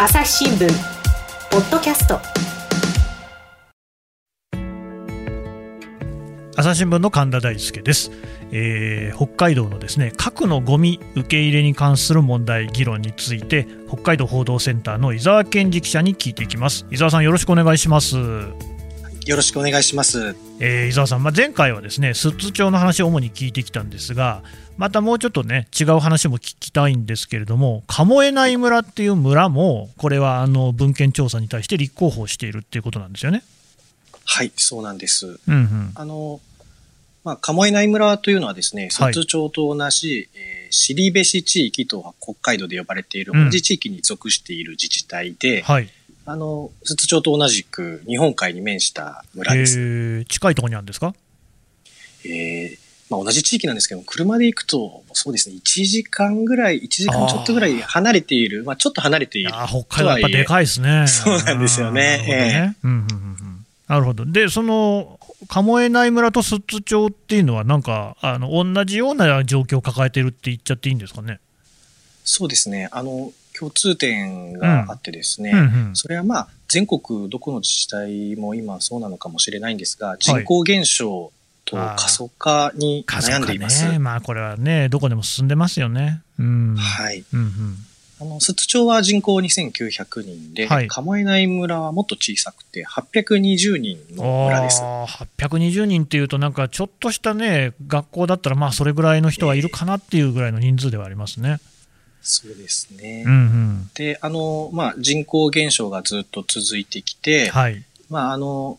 朝日新聞ポッドキャスト。朝日新聞の神田大輔です、えー、北海道のですね核のゴミ受け入れに関する問題議論について北海道報道センターの伊沢健二記者に聞いていきます。伊沢さんよろしくお願いします。よろしくお願いします、えー、伊沢さん、まあ、前回はですね寿都町の話を主に聞いてきたんですがまたもうちょっとね違う話も聞きたいんですけれども鴨江内村っていう村もこれはあの文献調査に対して立候補しているっていうことなんですよね。はいそうなんです。うんうん、あのまあ、鴨江内村というのはですね、寿都町と同じ、はい、えー、尻部市地域と北海道で呼ばれている同じ地域に属している自治体で、うんはい、あの、寿都町と同じく日本海に面した村です。近いところにあるんですか？えー、まあ、同じ地域なんですけど、車で行くと、そうですね、1時間ぐらい、1時間ちょっとぐらい離れている、まあ、ちょっと離れている。あ北海道やっぱでかいですね。そうなんですよね。なるほど。で、その、鴨江内村と寿都町っていうのは、なんか、あの、同じような状況を抱えてるって言っちゃっていいんですかね？そうですね。あの、共通点があってですね、うんうんうん、それはまあ、全国どこの自治体も今そうなのかもしれないんですが、人口減少と過疎化に悩んでいます。ね、まあこれはね、どこでも進んでますよね。うん、はい。うんうんあの、寿都町は人口2900人で、はい、鴨江内村はもっと小さくて820人の村です。820人っていうとなんかちょっとしたね、学校だったらまあそれぐらいの人はいるかなっていうぐらいの人数ではありますね。えー、そうですね。うんうん、で、あの、まあ人口減少がずっと続いてきて、はい、まああの、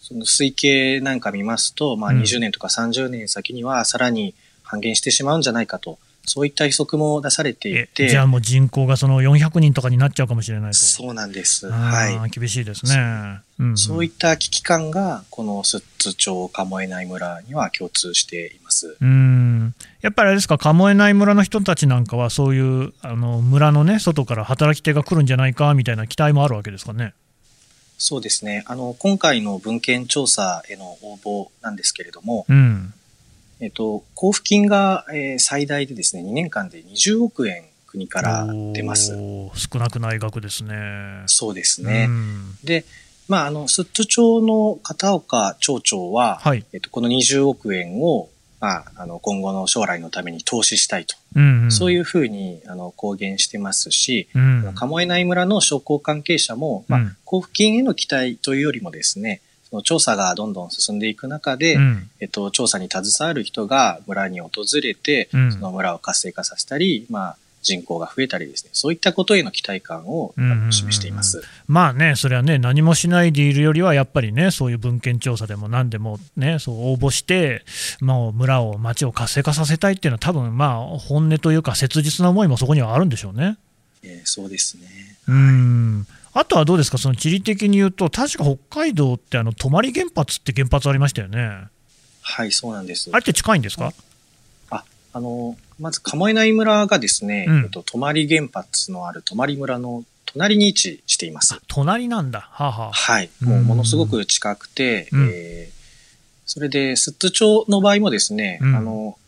その推計なんか見ますと、まあ、20年とか30年先にはさらに半減してしまうんじゃないかと、そういった予測も出されていて。じゃあもう人口がその400人とかになっちゃうかもしれないと。そうなんです。はい。厳しいですね。うんうん、そういった危機感が、この寿都町鴨江内村には共通しています。うんやっぱりあれですか、鴨江内村の人たちなんかは、そういうあの村のね、外から働き手が来るんじゃないかみたいな期待もあるわけですかね。そうですね。あの、今回の文献調査への応募なんですけれども、うん、えっと、交付金が、えー、最大でですね、2年間で20億円国から出ます。少なくない額ですね。そうですね。うん、で、まあ、あの、寿都町の片岡町長は、はい、えっと、この20億円を、まあ、あの、今後の将来のために投資したいと。うんうん、そういうふうに、あの、公言してますし、うん、鴨江内村の商工関係者も、まあ、交付金への期待というよりもですね、その調査がどんどん進んでいく中で、うん、えっと、調査に携わる人が村に訪れて、その村を活性化させたり、まあ、人口が増えたりですね、そういったことへの期待感を示しています、うんうんうん、まあね、それはね、何もしないでいるよりは、やっぱりね、そういう文献調査でも何でもね、そう応募して、まあ、村を、町を活性化させたいっていうのは、多分まあ本音というか、切実な思いもそこにはあるんでしょうね。えー、そうですね。うんあとはどうですか、その地理的に言うと、確か北海道ってあの泊原発って原発ありましたよね。はい、そうなんです。あれって近いんですか？あ、あの、まず鴨江内村がですね、うん、えっと、泊原発のある泊村の隣に位置しています。隣なんだ。はあ、はあ、はい。もうものすごく近くて、うん、えー、それで、寿都町の場合もですね、うん、あの、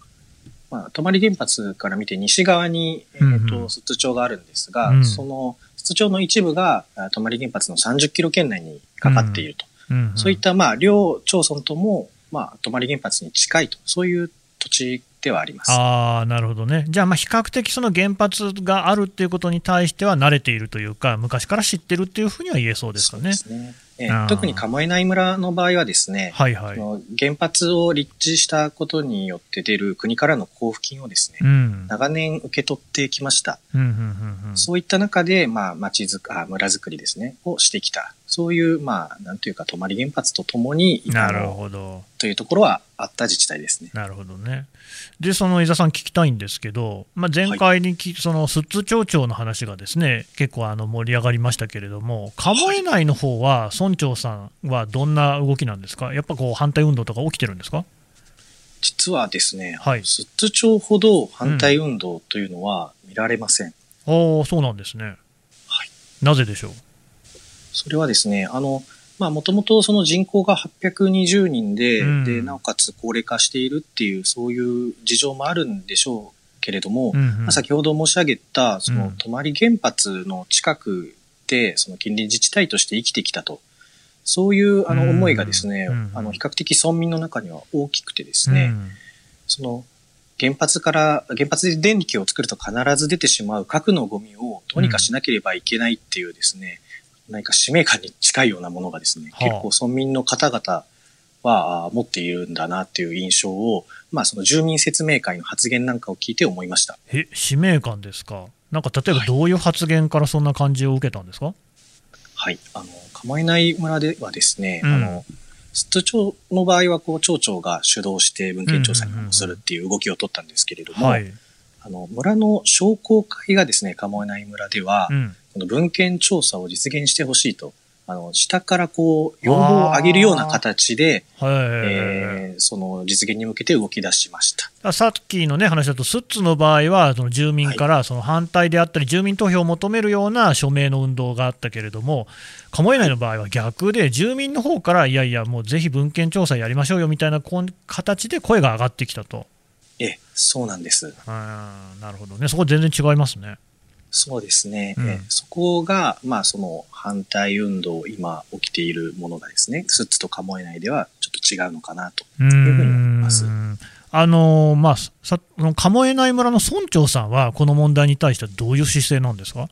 まあ、泊原発から見て西側に、えっ、ー、と、寿都町があるんですが、うん、その、寿都町の一部が、泊原発の30キロ圏内にかかっていると。そういった、まあ、両町村とも、まあ、泊原発に近いと、そういう土地ではあります。あなるほどね、じゃあ、比較的その原発があるっていうことに対しては慣れているというか、昔から知ってるっていうふうには言えそうですかね。特に鴨江内村の場合はですね、はいはい、原発を立地したことによって出る国からの交付金をですね、うん、長年受け取ってきました。うんうんうんうん、そういった中で、まあ、町づくあ村づくりですね、をしてきた。そういう、まあ、なんというか、泊原発とともになるほどというところはあった自治体ですね。なるほどね。で、その伊沢さん、聞きたいんですけど、まあ、前回にき、はい、その寿都町長の話がですね結構あの盛り上がりましたけれども、鴨江内の方は村長さんはどんな動きなんですか、やっぱこう反対運動とか起きてるんですか？実はですね、はい、寿都町ほど反対運動というのは見られません。うん、あそうなんですね。はい、なぜでしょう？それはですね、あの、まあ、もともとその人口が820人で、うん、で、なおかつ高齢化しているっていう、そういう事情もあるんでしょうけれども、うんうん、まあ、先ほど申し上げた、その、泊原発の近くで、その近隣自治体として生きてきたと。そういうあの思いがですね、うんうん、あの比較的村民の中には大きくてですね、うん、その原発から、原発で電気を作ると必ず出てしまう核のゴミをどうにかしなければいけないっていうですね、何か使命感に近いようなものがですね、結構村民の方々は持っているんだなっていう印象を、まあその住民説明会の発言なんかを聞いて思いました。え、使命感ですか？なんか例えばどういう発言からそんな感じを受けたんですか？はい。あの、釜内村ではですね、うん、あの、寿都町の場合は、こう、町長が主導して文献調査にするっていう動きを取ったんですけれども、はい、あの、村の商工会がですね、釜内村では、うん、この文献調査を実現してほしいとあの、下からこう、要望を上げるような形で、えー、その実現に向けて動き出しました。さっきの、ね、話だと、スッツの場合は、その住民からその反対であったり、住民投票を求めるような署名の運動があったけれども、鴨江内の場合は逆で、住民の方から、いやいや、もうぜひ文献調査やりましょうよみたいな形で声が上がってきたと。えそうなんです。あなるほどね、そこ全然違いますね。そうですね。うん、えそこが、まあ、その反対運動、今起きているものがですね、スッツとカモエ内ではちょっと違うのかなというふうに思います。あのまあ、さカモエ内村の村長さんは、この問題に対してはどういう姿勢なんですか？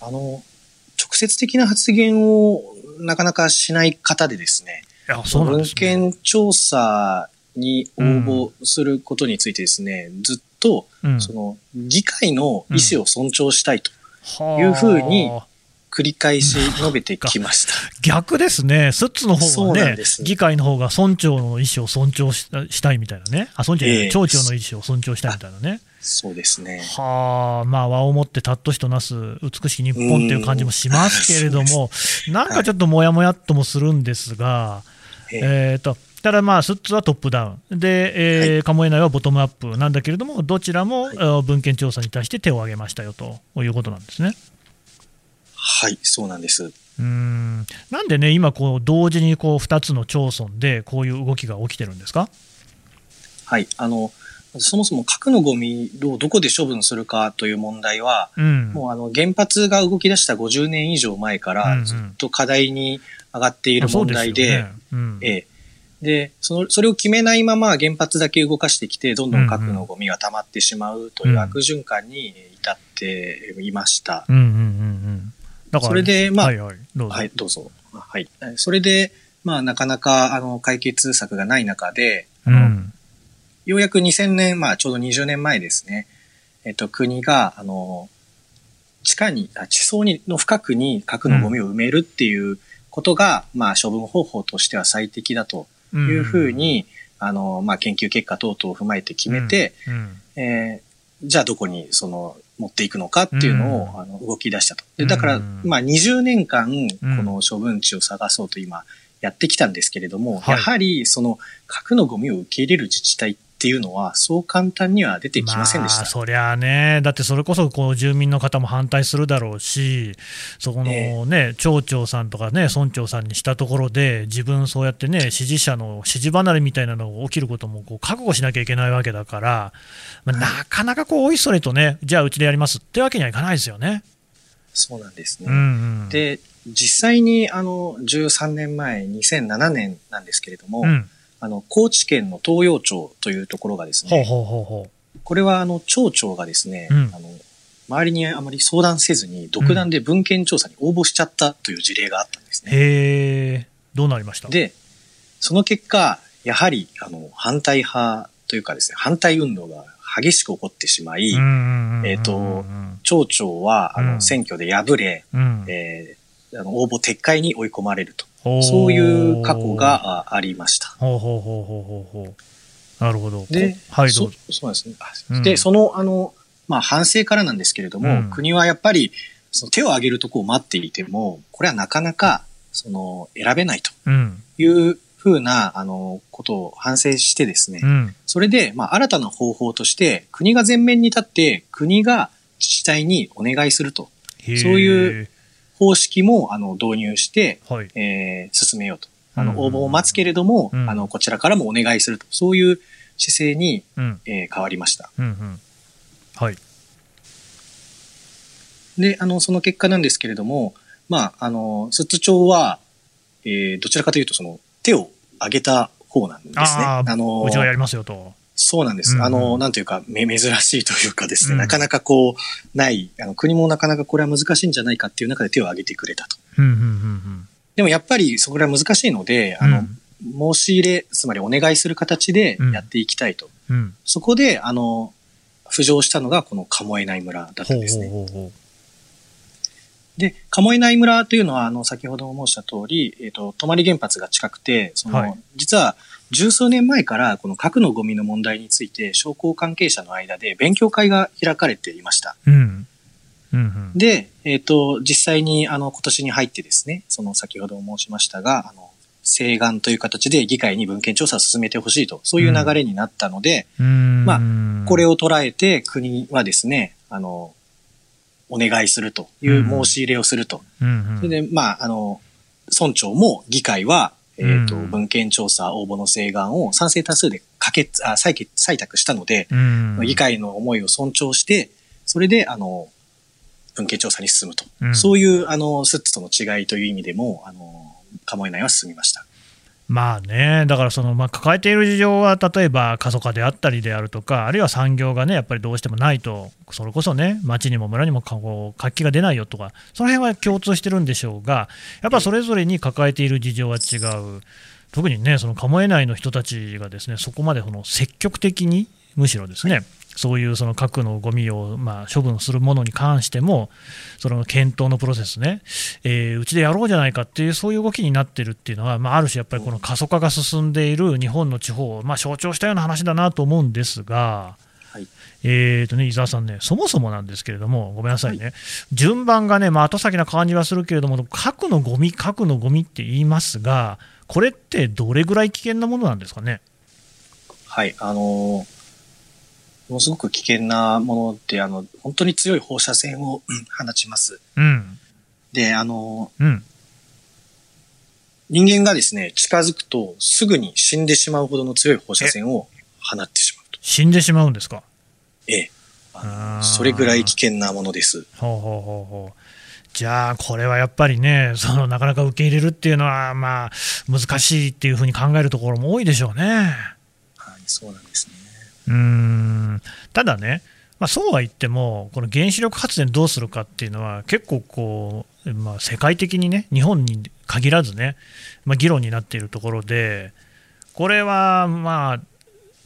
あの、直接的な発言をなかなかしない方でですね、文献調査に応募することについてですね、うん、ずっと、うん、その、議会の意思を尊重したいというふうに、繰り返し述べてきました。逆ですね。スッツの方はね、議会の方が村長の意思を尊重したいみたいなね。あ、村長、えー、町長の意思を尊重したいみたいなね。そうですね。はあ、まあ、和をもってたっとしとなす美しき日本っていう感じもしますけれども、なんかちょっともやもやっともするんですが、はい、えっ、ー、と、ただまあ、スッツはトップダウン、で、えーはい、カモエ内はボトムアップ。なんだけれども、どちらも、はい、文献調査に対して手を挙げましたよということなんですね。はい、そうなんです。うん。なんでね、今こう、同時にこう2つの町村でこういう動きが起きてるんですか？はい。あのそもそも核のゴミをどこで処分するかという問題は、うん、もうあの原発が動き出した50年以上前からずっと課題に上がっている問題で、えで、その、それを決めないまま原発だけ動かしてきて、どんどん核のゴミが溜まってしまうという悪循環に至っていました。うんうんうんうんだから、それで、まあ、はい、はい、どうぞ。はい、どうぞ。はい。それで、まあ、なかなか、あの、解決策がない中で、あの、うん、ようやく2000年、まあ、ちょうど20年前ですね、えっと、国が、あの、地下に、地層にの深くに核のゴミを埋めるっていうことが、うん、まあ、処分方法としては最適だというふうに、うん、あの、まあ、研究結果等々を踏まえて決めて、うん、えー、じゃあどこにその持っていくのかっていうのを、あの動き出したと。でだから、まあ、20年間、この処分地を探そうと今、やってきたんですけれども、やはりその核のゴミを受け入れる自治体っていうのは、そう簡単には出てきませんでした、まあ、そりゃあね、だってそれこそこう住民の方も反対するだろうし、そこのね、え。ー、町長さんとかね、村長さんにしたところで、自分、そうやってね、支持者の支持離れみたいなのが起きることもこう覚悟しなきゃいけないわけだから、まあ、なかなかこう、おいそれとね、じゃあうちでやりますってわけにはいかないですよね。そうなんですね。うんうん、で、実際にあの13年前、2007年なんですけれども、うんあの、高知県の東洋町というところがですね、ほうほうほうこれはあの、町長がですね、うん、あの、周りにあまり相談せずに、独断で文献調査に応募しちゃったという事例があったんですね。うん、へえ、どうなりました？で、その結果、やはり、あの、反対派というかですね、反対運動が激しく起こってしまい、えっ、と、町長は、あの、選挙で敗れ、うん、えー、あの応募撤回に追い込まれると。そういう過去がありました。ほうほうほうほうほうほう。なるほど。で、はい、そそうですね。うん、で、その、あの、まあ、反省からなんですけれども、うん、国はやっぱり、その手を挙げるとこを待っていても、これはなかなか、その、選べないというふうな、あの、ことを反省してですね、うん、それで、まあ、新たな方法として、国が前面に立って、国が自治体にお願いすると。そういう方式もあの導入して、はい、えー、進めようと。あの、応募を待つけれども、うん、あの、こちらからもお願いすると。そういう姿勢に、うん、えー、変わりました。うんうん、はい。で、あの、その結果なんですけれども、まあ、あの、寿都町は、えー、どちらかというと、その、手を挙げた方なんですね。あの、うちはやりますよと。そうなんです。うあの、なんというか、め、珍しいというかですね、うん、なかなかこう、ない、あの、国もなかなかこれは難しいんじゃないかっていう中で手を挙げてくれたと。でもやっぱり、それは難しいので、あの、申し入れ、つまりお願いする形でやっていきたいと。うん、そこで、あの、浮上したのがこの鴨えない村だったんですね。ほうほうほうで、鴨村というのは、あの、先ほど申した通り、えっ、ー、と、泊原発が近くて、その、はい、実は、十数年前から、この核のゴミの問題について、商工関係者の間で勉強会が開かれていました。うん。うんうん、で、えっ、ー、と、実際に、あの、今年に入ってですね、その、先ほど申しましたが、あの、請願という形で議会に文献調査を進めてほしいと、そういう流れになったので、うん、まあ、これを捉えて国はですね、あの、お願いするという申し入れをすると。うんそれで、まあ、あの、村長も議会は、えっ、ー、と、文献調査応募の請願を賛成多数で可決、あ、採決、採択したので、議会の思いを尊重して、それで、あの、文献調査に進むと。そういう、あの、スッツとの違いという意味でも、あの、構えないは進みました。まあね、だからその、まあ、抱えている事情は、例えば過疎化であったりであるとか、あるいは産業がね、やっぱりどうしてもないと、それこそね、町にも村にも活気が出ないよとか、その辺は共通してるんでしょうが、やっぱそれぞれに抱えている事情は違う、特にね、その鴨えないの人たちがですね、そこまでその積極的に、むしろですね、そういうその核のゴミをま処分するものに関しても、その検討のプロセスね、えー、うちでやろうじゃないかっていう、そういう動きになってるっていうのは、まあ、ある種、やっぱりこの過疎化が象んでいる日本の地方を、まあ、象徴したような話だなと思うんですが。はいえーとね、伊沢さんね、そもそもなんですけれども、ごめんなさいね、はい、順番がね、まあ、後先な感じはするけれども、核のゴミ、核のゴミって言いますが、これってどれぐらい危険なものなんですかね？はい、あのーものすごく危険なもので、あの、本当に強い放射線を放ちます。うん。で、あの、うん、人間がですね、近づくとすぐに死んでしまうほどの強い放射線を放ってしまうと。死んでしまうんですか？ええ。それぐらい危険なものです。ほうほうほうほう。じゃあ、これはやっぱりね、そのなかなか受け入れるっていうのは、まあ、難しいっていうふうに考えるところも多いでしょうね。はい、そうなんですね。うんただね、まあ、そうは言っても、この原子力発電どうするかっていうのは、結構こう、まあ、世界的にね、日本に限らずね、まあ、議論になっているところで、これはまあ、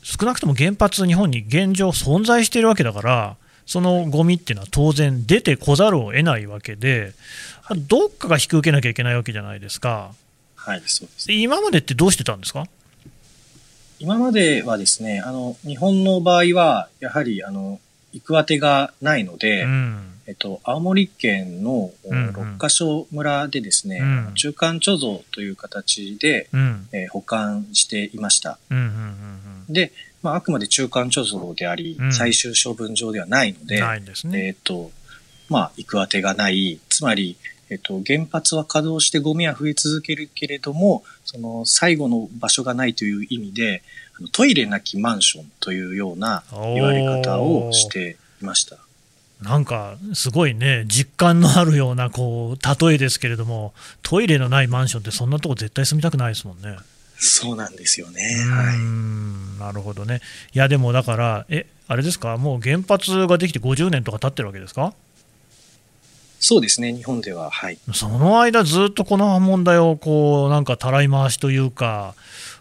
少なくとも原発、日本に現状存在しているわけだから、そのゴミっていうのは当然出てこざるを得ないわけで、どっかが引き受けなきゃいけないわけじゃないですか。はい、そうです。今までってどうしてたんですか？今まではですね、あの、日本の場合は、やはり、あの、行く当てがないので、うん、えっと、青森県の六ヶ所村でですね、うん。うん、中間貯蔵という形で、うん、えー、保管していました。うんうんうんうん、で、まあ、あくまで中間貯蔵であり、うん、最終処分場ではないので、ね、えっと、まあ、行く当てがない、つまり、えっと、原発は稼働してゴミは増え続けるけれども、その最後の場所がないという意味で、トイレなきマンションというような言われ方をしていました。なんかすごいね、実感のあるようなこう例えですけれども、トイレのないマンションって、そんなとこ絶対住みたくないですもんね。そうなんですよね。はい、なるほどね。いや、でもだから、え、あれですか、もう原発ができて50年とか経ってるわけですか？そうですね、日本では、はい。その間、ずっとこの問題を、こう、なんかたらい回しというか、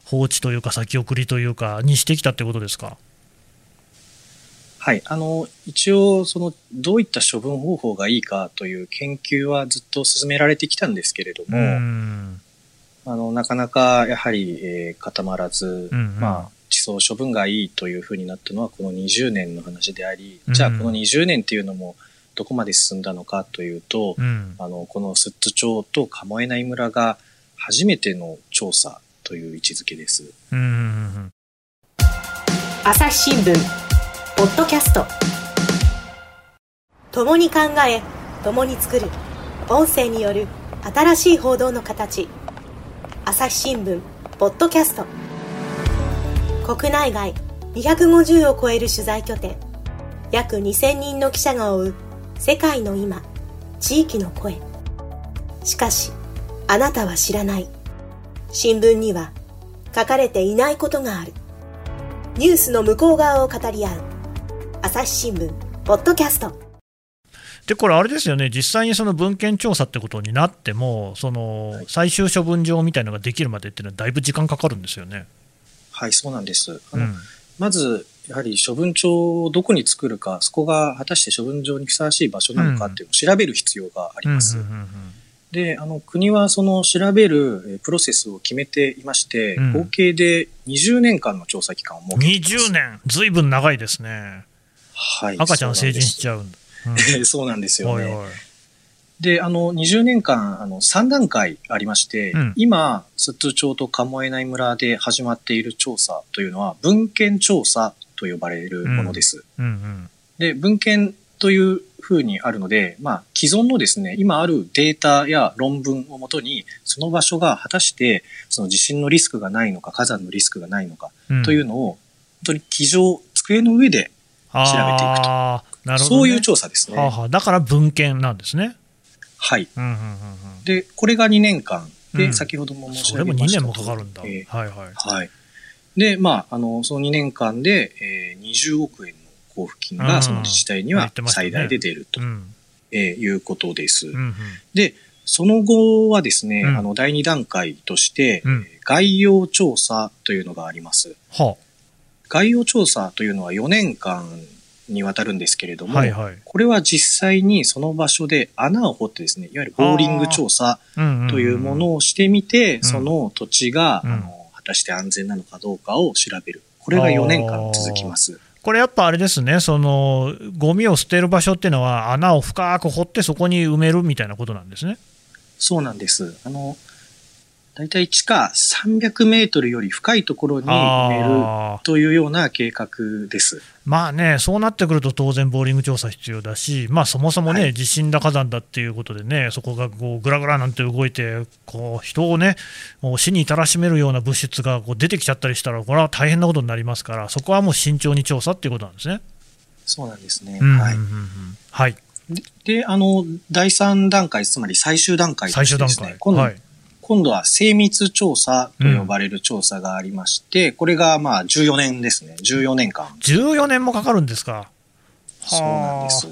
放置というか、先送りというか、にしてきたってことですか？はい。あの、一応、その、どういった処分方法がいいかという研究はずっと進められてきたんですけれども、あの、なかなか、やはり、えー、固まらず、うんうん、まあ、地層処分がいいというふうになったのは、この20年の話であり、じゃあ、この20年っていうのも、どこまで進んだのかというと、うん、あの、この寿都町と鴨江内村が初めての調査という位置づけです。朝日新聞ポッドキャスト。共に考え共に作る。音声による新しい報道の形。朝日新聞ポッドキャスト。国内外250を超える取材拠点。約2000人の記者が追う世界の今地域の声。しかしあなたは知らない。新聞には書かれていないことがある。ニュースの向こう側を語り合う。朝日新聞ポッドキャスト。でこれ、あれですよね、実際にその文献調査ってことになっても、その最終処分場みたいなのができるまでっていうのは、だいぶ時間かかるんですよね。はい、そうなんです。あの、うん、まず、やはり処分場をどこに作るか、そこが果たして処分場にふさわしい場所なのかっていうのを調べる必要があります。で、あの、国はその調べるプロセスを決めていまして、うん、合計で20年間の調査期間を設けています。20年ずいぶん長いですね。はい。赤ちゃん成人しちゃう。うん、そうなんですよね。で、あの、20年間、あの、3段階ありまして、うん、今、寿都町と鴨江内村で始まっている調査というのは、文献調査と呼ばれるものです。うんうんうん、で、文献というふうにあるので、まあ、既存のですね、今あるデータや論文をもとに、その場所が果たして、その地震のリスクがないのか、火山のリスクがないのか、というのを、本当に机上、机の上で調べていくと。ね、そういう調査ですね。はあはあ、だから文献なんですね。はい。うんうんうんうん、で、これが2年間。で、うん、先ほども申し上げましたそれも2年もかかるんだ。えー、はいはい。はい。で、まあ、あの、その2年間で、えー、20億円の交付金がその自治体には最大で出ると、ねえー、いうことです。うんうん、で、その後はですね、うん、あの、第2段階として、うん、概要調査というのがあります。はあ、概要調査というのは4年間にわたるんですけれども、はいはい、これは実際にその場所で穴を掘ってですね、いわゆるボーリング調査というものをしてみて、その土地が、うん、あの果たして安全なのかどうかを調べる。これが4年間続きます。これやっぱあれですね、そのゴミを捨てる場所っていうのは穴を深く掘ってそこに埋めるみたいなことなんですね。そうなんです。あの大体地下300メートルより深いところに埋めるというような計画です。まあね、そうなってくると当然ボーリング調査必要だし、まあそもそもね、はい、地震だ火山だっていうことでね、そこがこうぐらぐらなんて動いて、こう人をね、死に至らしめるような物質がこう出てきちゃったりしたら、これは大変なことになりますから、そこはもう慎重に調査っていうことなんですね。そうなんですね。はい。はい。で、あの、第3段階、つまり最終段階ですね。最終段階。今度、はい今度は精密調査と呼ばれる調査がありまして、うん、これがまあ14年ですね。14年間。14年もかかるんですか？そうなんです。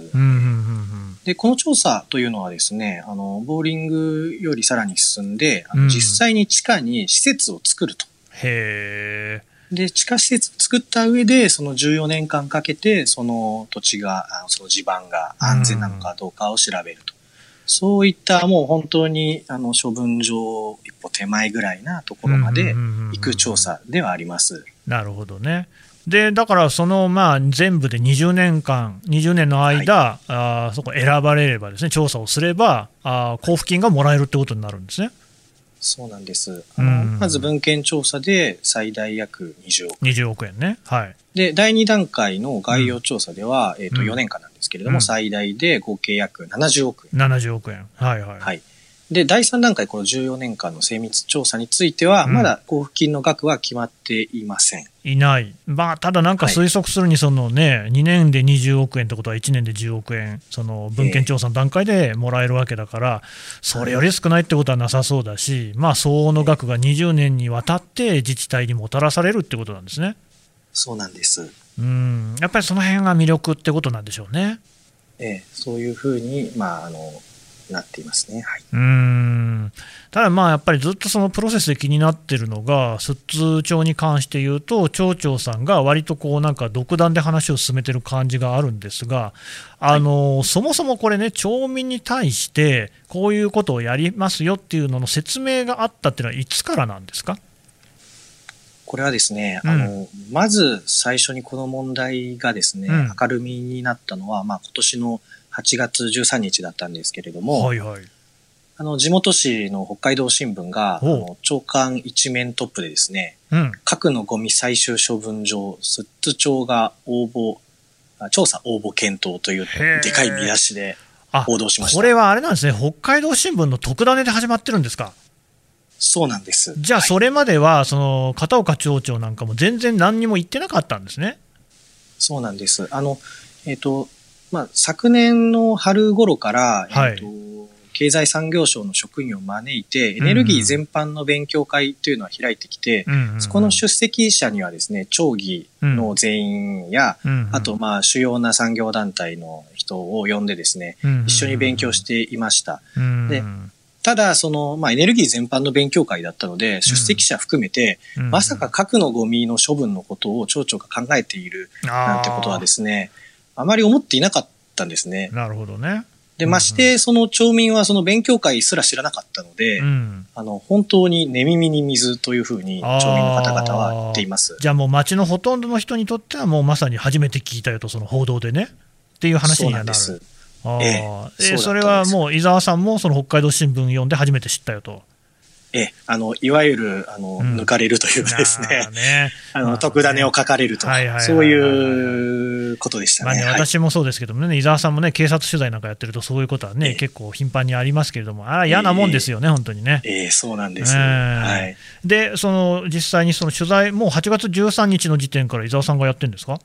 で、この調査というのはですね、あの、ボーリングよりさらに進んで、あの実際に地下に施設を作ると。へー。で、地下施設作った上で、その14年間かけて、その土地が、その地盤が安全なのかどうかを調べると。そういったもう本当にあの処分場一歩手前ぐらいなところまで行く調査ではあります。なるほどね。でだからそのまあ全部で20年間、20年の間、はい、あそこ選ばれればですね調査をすればあ交付金がもらえるってことになるんですね。そうなんです。あの、まず文献調査で最大約20億円。20億円ね。はい。で、第2段階の概要調査では、うん、えっ、と、4年間なんですけれども、うん、最大で合計約70億円。70億円。はいはい。はい。で、第3段階、この14年間の精密調査については、まだ交付金の額は決まっていません。いない、まあ、ただなんか推測するに、そのね、はい、2年で20億円ってことは、1年で10億円、その文献調査の段階でもらえるわけだから、それより少ないってことはなさそうだし、まあ、相応の額が20年にわたって自治体にもたらされるってことなんですね。そうなんです。うんやっぱりその辺が魅力ってことなんでしょうね。ええ、そういうふうに、まあ、あのなっていますね。はい、うんただ、まあやっぱりずっとそのプロセスで気になってるのが、寿都町に関して言うと、町長さんが割とこうなんか独断で話を進めてる感じがあるんですが、あの、はい、そもそもこれね、町民に対して、こういうことをやりますよっていうのの説明があったっていうのは、いつからなんですか？これはですね、うん、あの、まず最初にこの問題がですね、うん、明るみになったのは、まあ今年の8月13日だったんですけれども、はいはい、あの、地元紙の北海道新聞が、あの長官一面トップでですね、うん、核のゴミ最終処分場、寿都町が応募、調査応募検討というでかい見出しで報道しました。これはあれなんですね、北海道新聞の特ダネで始まってるんですかそうなんです。じゃあ、それまでは、その片岡町長なんかも全然何にも言ってなかったんですね？そうなんです。あの、えっ、ー、と、まあ、昨年の春頃から、えっ、ー、と、はい経済産業省の職員を招いて、エネルギー全般の勉強会というのは開いてきて、そこの出席者にはですね、町議の全員や、あと、まあ、主要な産業団体の人を呼んでですね、一緒に勉強していました。でただ、その、まあ、エネルギー全般の勉強会だったので、出席者含めて、まさか核のゴミの処分のことを町長が考えているなんてことはですね、あまり思っていなかったんですね。なるほどね。で、まして、その町民はその勉強会すら知らなかったので、うん、あの、本当に寝耳に水というふうに町民の方々は言っています。じゃあもう町のほとんどの人にとってはもうまさに初めて聞いたよと、その報道でね。っていう話にはなる。そうなんです。あええ、それはもう伊沢さんもその北海道新聞読んで初めて知ったよと。ええ、あの、いわゆる、あの、うん、抜かれるというかですね、ね。あの、特ダネを書かれると、そういうことでしたね。まあね、私もそうですけどもね、伊沢さんもね、警察取材なんかやってると、そういうことはね、え結構頻繁にありますけれども、あら、嫌なもんですよね、え本当にね。ええそうなんです、はい。で、その、実際にその取材、もう8月13日の時点から伊沢さんがやってるんですか？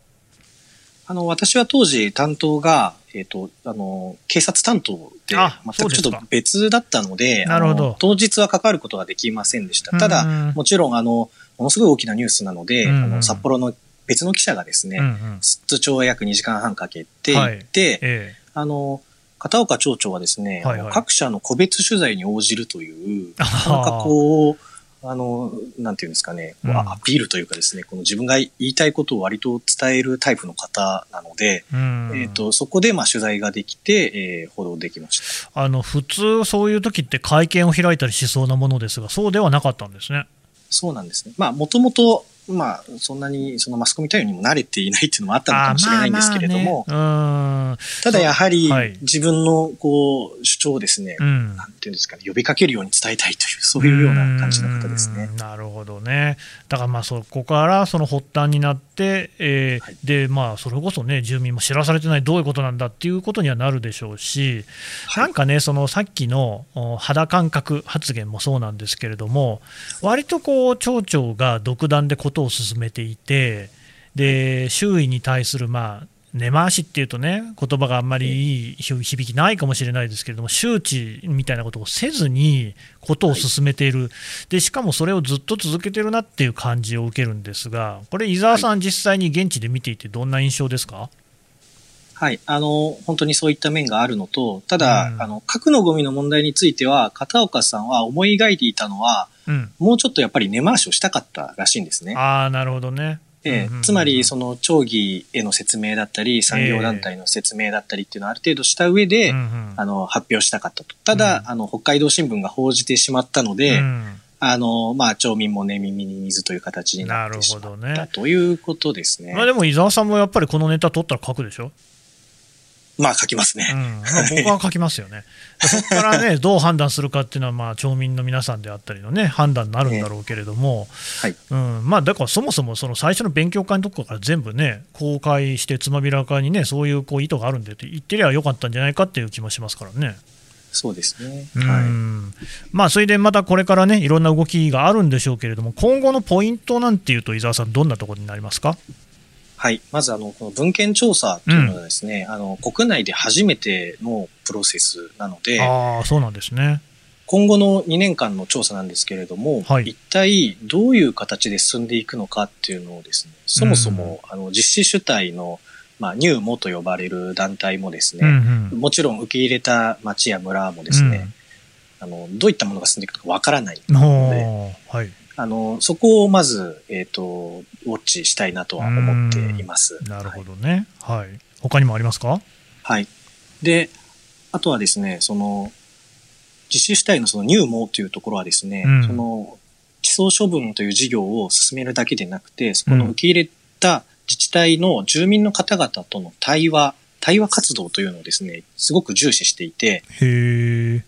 あの、私は当時担当が、えっ、ー、と、あの、警察担当で、全くちょっと別だったので、なるほど。当日は関わることができませんでした。ただ、もちろん、あの、ものすごい大きなニュースなので、あの札幌の別の記者がですね、出張約2時間半かけて行って、はい。ええ、あの、片岡町長はですね、はいはい、各社の個別取材に応じるという、なかなかこう、あの、なんていうんですかね、うん、アピールというかですね、この自分が言いたいことを割と伝えるタイプの方なので、うん、えっ、ー、と、そこでまあ取材ができて、えー、報道できました。あの、普通そういう時って会見を開いたりしそうなものですが、そうではなかったんですね。そうなんですね。まあ、もともとまあ、そんなにそのマスコミ対応にも慣れていないっていうのもあったのかもしれないんですけれども、まあまあね、ただやはり自分のこう主張をですね、なんていうんですかね、呼びかけるように伝えたいという、そういうような感じの方ですね。なるほどね。だからまあそこからその発端になって、えーはい、でまあそれこそね、住民も知らされてないどういうことなんだっていうことにはなるでしょうし、はい、なんかね、そのさっきの肌感覚発言もそうなんですけれども、割とこう町長が独断でことを進めていて、で周囲に対する、まあ、根回しっていうとね、言葉があんまりい。い響きないかもしれないですけれども、周知みたいなことをせずに、ことを進めている、でしかもそれをずっと続けてるなっていう感じを受けるんですが、これ、伊沢さん、実際に現地で見ていて、どんな印象ですか？はい。あの、本当にそういった面があるのと、ただ、うん、あの、核のゴミの問題については、片岡さんは思い描いていたのは、うん、もうちょっとやっぱり根回しをしたかったらしいんですね。ああ、なるほどね。ええ、つまり、その、町議への説明だったり、産業団体の説明だったりっていうのをある程度した上で、あの、発表したかったと。ただ、あの、北海道新聞が報じてしまったので、あの、まあ、町民もね、耳に水という形になってしまった、ね、ということですね。まあでも、伊沢さんもやっぱりこのネタ取ったら書くでしょ？まあ書きますね。うん、僕は書きますよね。そこからね、どう判断するかっていうのは、まあ、町民の皆さんであったりのね、判断になるんだろうけれども、はい、うん、まあ、だからそもそもその最初の勉強会のところから全部ね、公開してつまびらかにね、そういうこう意図があるんでって言ってりゃよかったんじゃないかっていう気もしますからね。そうですね。はい。まあ、それでまたこれからね、いろんな動きがあるんでしょうけれども、今後のポイントなんていうと、伊沢さん、どんなところになりますか？はい。まず、あの、この文献調査というのはですね、うん、あの、国内で初めてのプロセスなので、ああ、そうなんですね。今後の2年間の調査なんですけれども、はい、一体どういう形で進んでいくのかっていうのをですね、そもそも、うん、あの、実施主体の、まあ、ニューモと呼ばれる団体もですね、うんうん、もちろん受け入れた町や村もですね、うん、あの、どういったものが進んでいくのかわからないので、はい、あの、そこをまず、えっ、ー、と、ウォッチしたいなとは思っています。なるほどね。はい。他にもありますか？はい。で、あとはですね、その、実施主体のその入門というところはですね、うん、その、地層処分という事業を進めるだけでなくて、そこの受け入れた自治体の住民の方々との対話、対話活動というのをですね、すごく重視していて、へ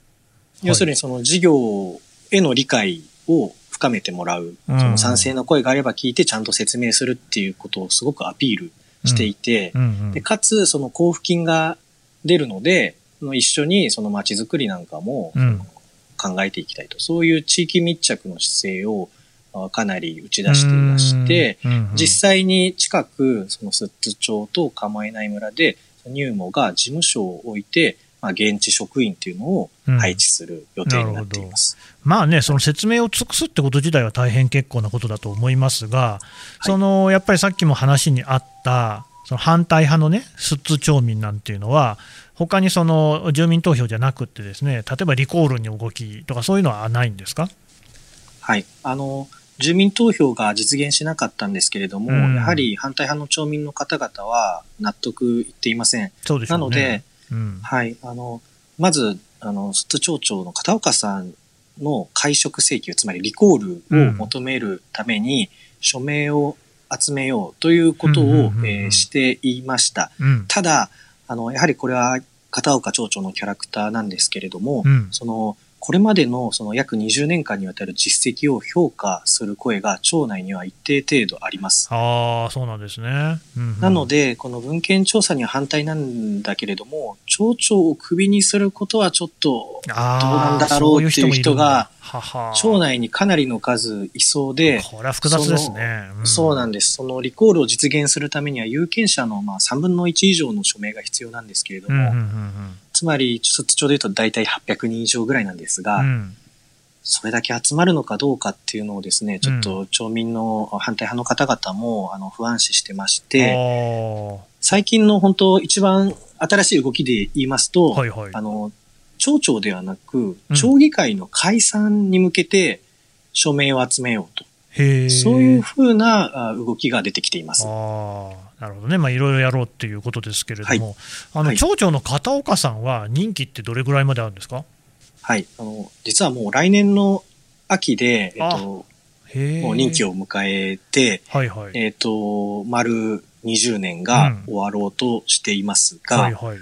要するにその事業への理解を深めてもらう、その賛成の声があれば聞いてちゃんと説明するっていうことをすごくアピールしていて、でかつその交付金が出るので、一緒にその街づくりなんかも、考えていきたいと、そういう地域密着の姿勢をかなり打ち出していまして、実際に近く、その寿都町と構えない村で、ニューモが事務所を置いて、まあ、現地職員っていうのを配置する予定になっています、うん、まあね、その説明を尽くすってこと自体は大変結構なことだと思いますが、はい、そのやっぱりさっきも話にあった、その反対派のね、寿都町民なんていうのは、他にその住民投票じゃなくて、ですね例えばリコールに動きとか、そういうのはないんですか？はい。あの住民投票が実現しなかったんですけれども、うん、やはり反対派の町民の方々は納得いっていません。そうでしょうね、なので、うん、はい、あの、まず、あの、寿都町長の片岡さんの会食請求、つまりリコールを求めるために、署名を集めようということを、えしていました。うん、ただ、あの、やはりこれは片岡町長のキャラクターなんですけれども、その、これまでのその約20年間にわたる実績を評価する声が町内には一定程度あります。ああ、そうなんですね。うんうん、なので、この文献調査には反対なんだけれども、町長をクビにすることはちょっとどうなんだろうっていう人が、町内にかなりの数いそうで、これは複雑ですね、うん、そうなんです。そのリコールを実現するためには有権者のまあ3分の1以上の署名が必要なんですけれども、うんうんうんうんつまり、寿都町で言うと大体800人以上ぐらいなんですが、うん、それだけ集まるのかどうかっていうのをですね、ちょっと町民の反対派の方々もあの不安視してまして、最近の本当一番新しい動きで言いますと、はいはい、あの、町長ではなく、町議会の解散に向けて署名を集めようと。そういうふうな動きが出てきています。なるほどね、まあ、いろいろやろうっていうことですけれども、はい、あの、町長の片岡さんは、任期ってどれぐらいまであるんですか？はい。あの実はもう来年の秋で、えっと、もう任期を迎えて、はいはい、えっと、丸20年が終わろうとしていますが、うんはいはい、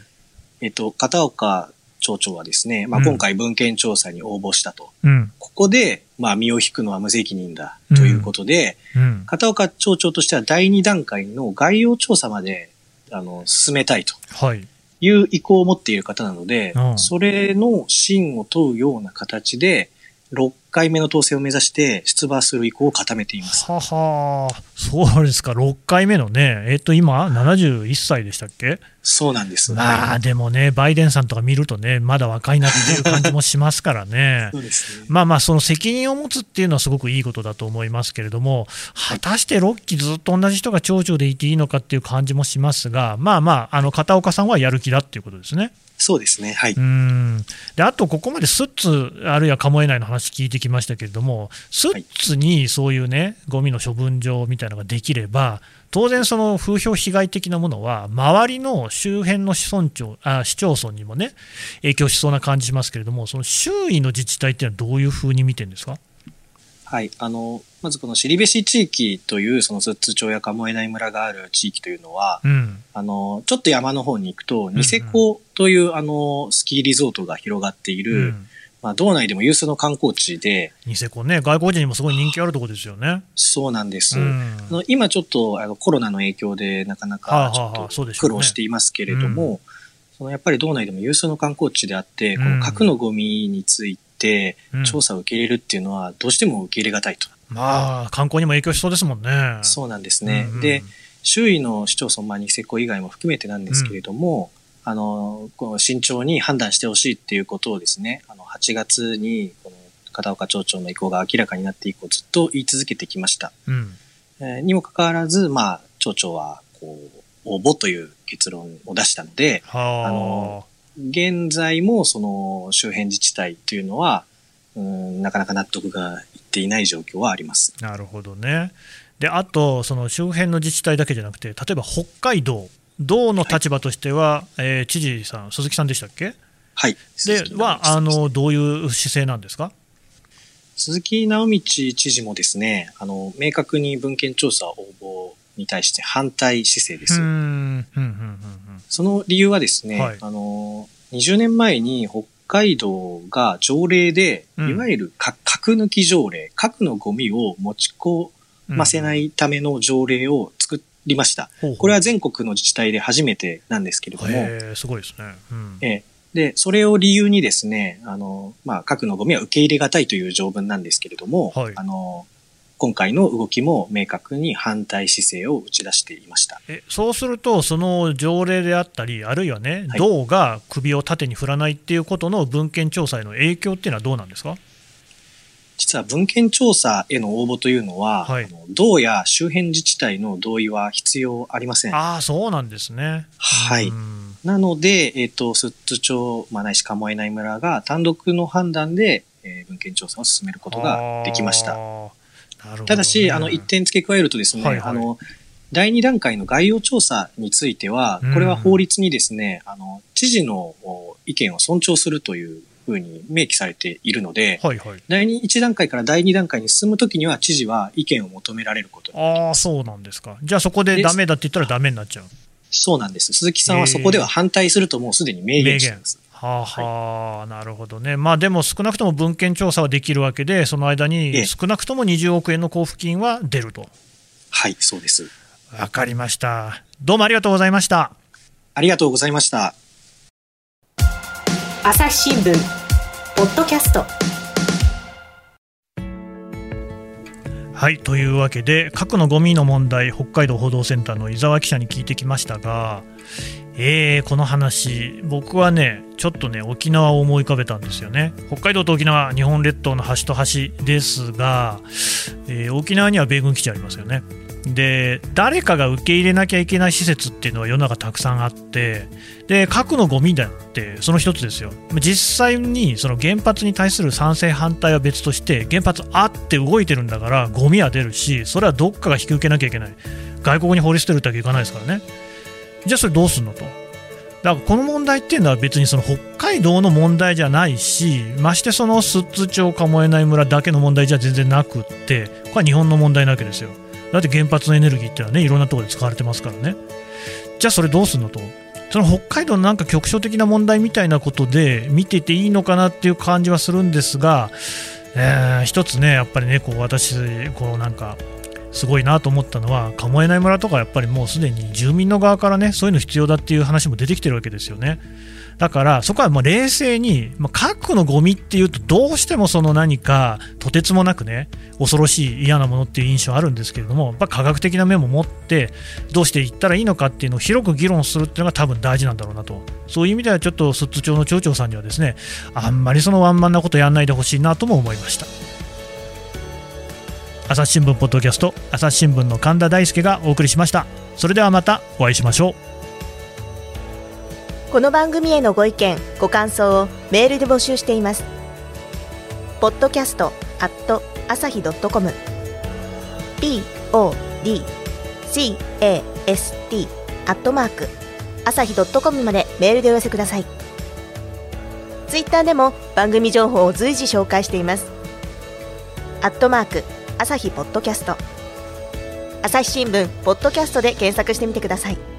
えっと、片岡町長はですね、まあ、今回文献調査に応募したと。うん、ここで、まあ、身を引くのは無責任だということで、うん、片岡町長としては第2段階の概要調査まで、あの、進めたいと。い。う意向を持っている方なので、はい、それの真を問うような形で、6回目の当選を目指して出馬する意向を固めています。ははそうですか、6回目のね、えっ、と、今、71歳でしたっけ？そうなんです、ね。ああ、でもね、バイデンさんとか見るとね、まだ若いなっていう感じもしますからね。そうですね。まあまあ、その責任を持つっていうのはすごくいいことだと思いますけれども、果たして6期ずっと同じ人が町長でいていいのかっていう感じもしますが、まあまあ、あの、片岡さんはやる気だっていうことですね。そうですね、はい、うんであと、ここまでスッツ、あるいはカモエ内の話聞いてきましたけれども、スッツにそういうね、ゴミの処分場みたいなのができれば、当然、その風評被害的なものは、周りの周辺の市村長あ市町村にもね、影響しそうな感じしますけれども、その周囲の自治体っていうのは、どういうふうに見てるんですか？はい。あの、まずこの尻べし地域という、その寿都町や鴨江内村がある地域というのは、うん、あの、ちょっと山の方に行くと、ニセコという、あの、スキーリゾートが広がっている、うん、まあ、道内でも有数の観光地で。ニセコね、外国人にもすごい人気あるところですよね。そうなんです。うん、あの今ちょっとあのコロナの影響でなかなかちょっと苦労していますけれども、そのやっぱり道内でも有数の観光地であって、この核のゴミについて、調査を受け入れるっていうのは、どうしても受け入れがたいと。まあ、観光にも影響しそうですもんね。そうなんですね。うんうん、で、周囲の市町村、まあ、ニセコ以外も含めてなんですけれども、うん、あの、この慎重に判断してほしいっていうことをですね、あの、8月に、この、片岡町長の意向が明らかになって以降、ずっと言い続けてきました。うん、えー、にもかかわらず、まあ、町長は、こう、応募という結論を出したので、あの、現在もその周辺自治体というのは、うん、なかなか納得がいっていない状況はあります。なるほどね。で、あと、その周辺の自治体だけじゃなくて、例えば北海道、道の立場としては、はい、えー、知事さん、鈴木さんでしたっけ？はい。で、は、あの、どういう姿勢なんですか？鈴木直道知事もですね、あの、明確に文献調査応募に対して反対姿勢です。その理由はですね、はい、あの、20年前に北海道が条例で、いわゆる核抜き条例、核のゴミを持ち込ませないための条例を作りました。これは全国の自治体で初めてなんですけれども、すごいですね。うん、え。で、それを理由にですね、あの、まあ、核のゴミは受け入れがたいという条文なんですけれども、はい、あの、今回の動きも明確に反対姿勢を打ち出していました。えそうすると、その条例であったり、あるいはね、はい、道が首を縦に振らないっていうことの文献調査への影響っていうのはどうなんですか？実は文献調査への応募というのは、はい、道や周辺自治体の同意は必要ありません。ああ、そうなんですね。はい。なので、えっ、ー、と、寿都町、まあ、ないし鴨江内村が単独の判断で、えー、文献調査を進めることができました。ね、ただし、あの、一点付け加えるとですね、はいはい、あの、第2段階の概要調査については、これは法律にですね、あの、知事の意見を尊重するというふうに明記されているので、はいはい、第1段階から第2段階に進むときには、知事は意見を求められることああ、そうなんですか。じゃあそこでダメだって言ったらダメになっちゃうそうなんです。鈴木さんはそこでは反対するともうすでに明言してます。はあ、はあ、なるほどね、まあ、でも少なくとも文献調査はできるわけで、その間に少なくとも20億円の交付金は出ると。はい、そうです。わかりました。どうもありがとうございました。ありがとうございました。朝日新聞。ポッドキャスト。はいというわけで核のゴミの問題北海道報道センターの伊沢記者に聞いてきましたがえー、この話僕はねちょっとね沖縄を思い浮かべたんですよね。北海道と沖縄日本列島の端と端ですが、えー、沖縄には米軍基地ありますよね。で誰かが受け入れなきゃいけない施設っていうのは世の中たくさんあってで核のゴミだってその一つですよ。実際にその原発に対する賛成反対は別として原発あって動いてるんだからゴミは出るしそれはどっかが引き受けなきゃいけない。外国に放り捨てるだけいかないですからね。じゃあそれどうすんのと。だからこの問題っていうのは別にその北海道の問題じゃないしましてその寿都町鴨江内村だけの問題じゃ全然なくってこれは日本の問題なわけですよ。だって原発のエネルギーっていうのはねいろんなところで使われてますからねじゃあそれどうすんのとその北海道のなんか局所的な問題みたいなことで見てていいのかなっていう感じはするんですが、えー、一つねやっぱりねこう私こうなんかすごいなと思ったのは鴨江内村とかやっぱりもうすでに住民の側からねそういうの必要だっていう話も出てきてるわけですよね。だからそこはもう冷静に、まあ、核のゴミっていうとどうしてもその何かとてつもなくね恐ろしい嫌なものっていう印象あるんですけれどもやっぱ科学的な面も持ってどうしていったらいいのかっていうのを広く議論するっていうのが多分大事なんだろうなと。そういう意味ではちょっと寿都町の町長さんにはですねあんまりそのワンマンなことやんないでほしいなとも思いました。朝日新聞ポッドキャスト朝日新聞の神田大輔がお送りしました。それではまたお会いしましょう。この番組へのご意見ご感想をメールで募集しています。ポッドキャストアット朝日ドットコム。podcast アットマーク朝日ドットコムまでメールでお寄せください。ツイッターでも番組情報を随時紹介しています。アットマーク朝日ポッドキャスト。朝日新聞ポッドキャストで検索してみてください。